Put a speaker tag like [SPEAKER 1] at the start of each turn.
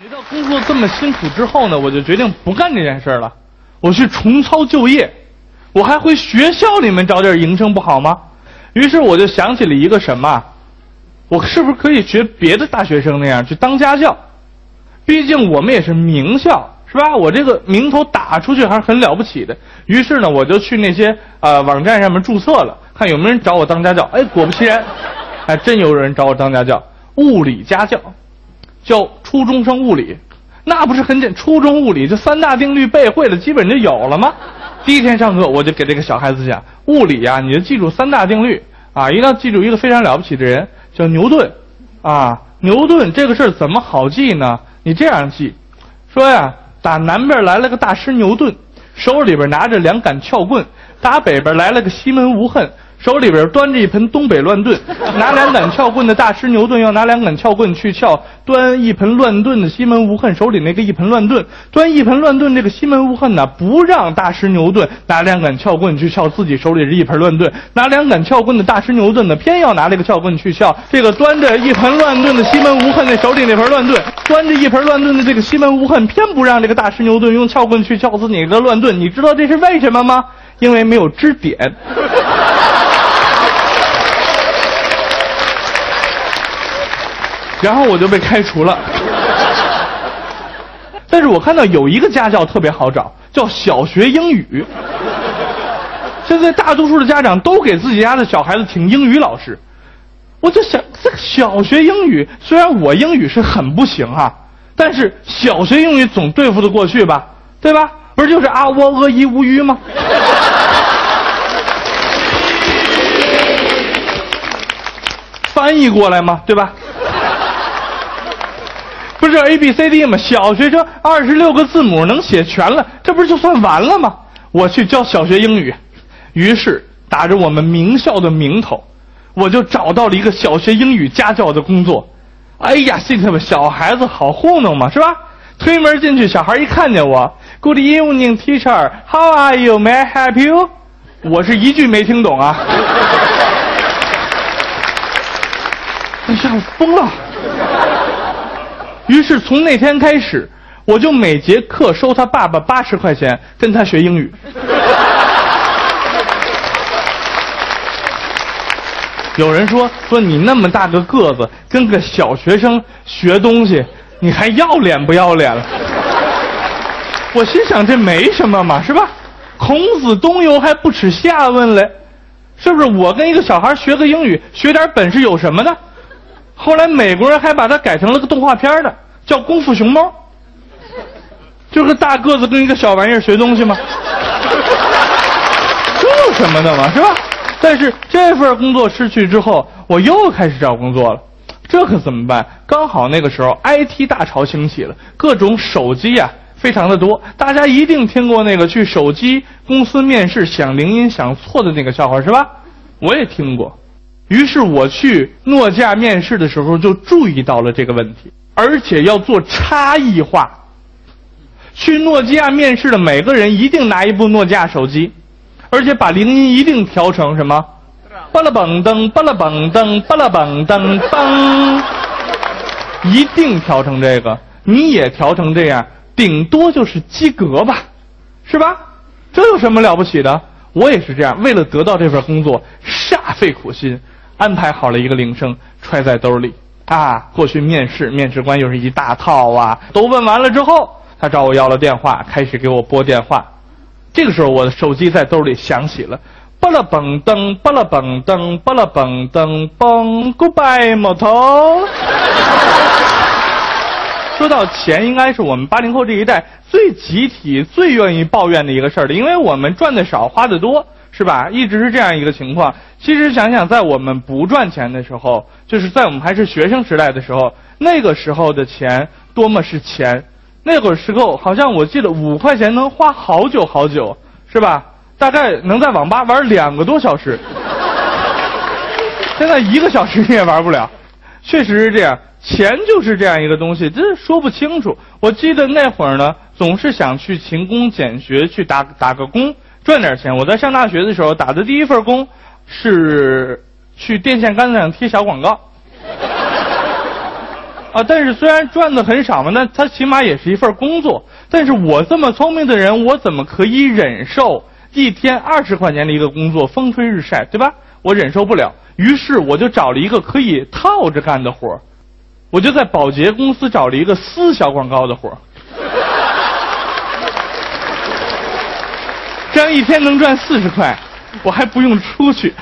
[SPEAKER 1] 觉到工作这么辛苦之后呢，我就决定不干这件事了，我去重操旧业，我还回学校里面找点营生不好吗？于是我就想起了一个什么，我是不是可以学别的大学生那样去当家教？毕竟我们也是名校，是吧？我这个名头打出去还是很了不起的。于是呢，我就去那些呃网站上面注册了，看有没有人找我当家教。哎，果不其然，还真有人找我当家教，物理家教。教初中生物理，那不是很简？初中物理这三大定律背会了，基本就有了吗？第一天上课，我就给这个小孩子讲物理呀，你就记住三大定律啊，一定要记住一个非常了不起的人，叫牛顿啊。牛顿这个事儿怎么好记呢？你这样记，说呀，打南边来了个大师牛顿，手里边拿着两杆撬棍；打北边来了个西门无恨。手里边端着一盆东北乱炖，拿两杆撬棍的大师牛顿要拿两杆撬棍去撬端一盆乱炖的西门无恨手里那个一盆乱炖，端一盆乱炖这个西门无恨呢不让大师牛顿拿两杆撬棍去撬自己手里这一盆乱炖，拿两杆撬棍的大师牛顿呢偏要拿这个撬棍去撬这个端着一盆乱炖的西门无恨那手里那盆乱炖，端着一盆乱炖的这个西门无恨偏不让这个大师牛顿用撬棍去撬自己的乱炖，你知道这是为什么吗？因为没有支点。然后我就被开除了。但是我看到有一个家教特别好找，叫小学英语。现在大多数的家长都给自己家的小孩子请英语老师，我就想，这个小学英语虽然我英语是很不行啊，但是小学英语总对付得过去吧？对吧？不是就是啊喔呃一无语吗？翻译过来吗？对吧？不是 A B C D 吗？小学生二十六个字母能写全了，这不是就算完了吗？我去教小学英语，于是打着我们名校的名头，我就找到了一个小学英语家教的工作。哎呀，心特别，小孩子好糊弄嘛，是吧？推门进去，小孩一看见我，Good evening, teacher. How are you? May I help you? 我是一句没听懂啊！哎呀，疯了！于是从那天开始，我就每节课收他爸爸八十块钱，跟他学英语。有人说说你那么大个个子，跟个小学生学东西，你还要脸不要脸了？我心想这没什么嘛，是吧？孔子东游还不耻下问嘞，是不是？我跟一个小孩学个英语，学点本事有什么的？后来美国人还把它改成了个动画片的，叫《功夫熊猫》，就是大个子跟一个小玩意儿学东西吗？这 有什么的嘛，是吧？但是这份工作失去之后，我又开始找工作了，这可怎么办？刚好那个时候 IT 大潮兴起了，各种手机呀非常的多，大家一定听过那个去手机公司面试响铃音响错的那个笑话是吧？我也听过。于是我去诺基亚面试的时候，就注意到了这个问题，而且要做差异化。去诺基亚面试的每个人一定拿一部诺基亚手机，而且把铃音一定调成什么？巴拉嘣噔，巴拉嘣噔，巴拉嘣噔噔，一定调成这个。你也调成这样，顶多就是及格吧，是吧？这有什么了不起的？我也是这样，为了得到这份工作，煞费苦心。安排好了一个铃声，揣在兜里啊，过去面试，面试官又是一大套啊。都问完了之后，他找我要了电话，开始给我拨电话。这个时候，我的手机在兜里响起了，巴拉嘣噔，巴拉嘣噔，巴拉嘣噔嘣，Goodbye，某头。说到钱，应该是我们八零后这一代最集体、最愿意抱怨的一个事儿了，因为我们赚的少，花的多。是吧？一直是这样一个情况。其实想想，在我们不赚钱的时候，就是在我们还是学生时代的时候，那个时候的钱多么是钱。那会儿时候，好像我记得五块钱能花好久好久，是吧？大概能在网吧玩两个多小时。现在一个小时你也玩不了。确实是这样，钱就是这样一个东西，真说不清楚。我记得那会儿呢，总是想去勤工俭学，去打打个工。赚点钱。我在上大学的时候打的第一份工，是去电线杆子上贴小广告。啊，但是虽然赚的很少嘛，那他起码也是一份工作。但是我这么聪明的人，我怎么可以忍受一天二十块钱的一个工作，风吹日晒，对吧？我忍受不了。于是我就找了一个可以套着干的活儿我就在保洁公司找了一个撕小广告的活儿 这样一天能赚四十块，我还不用出去。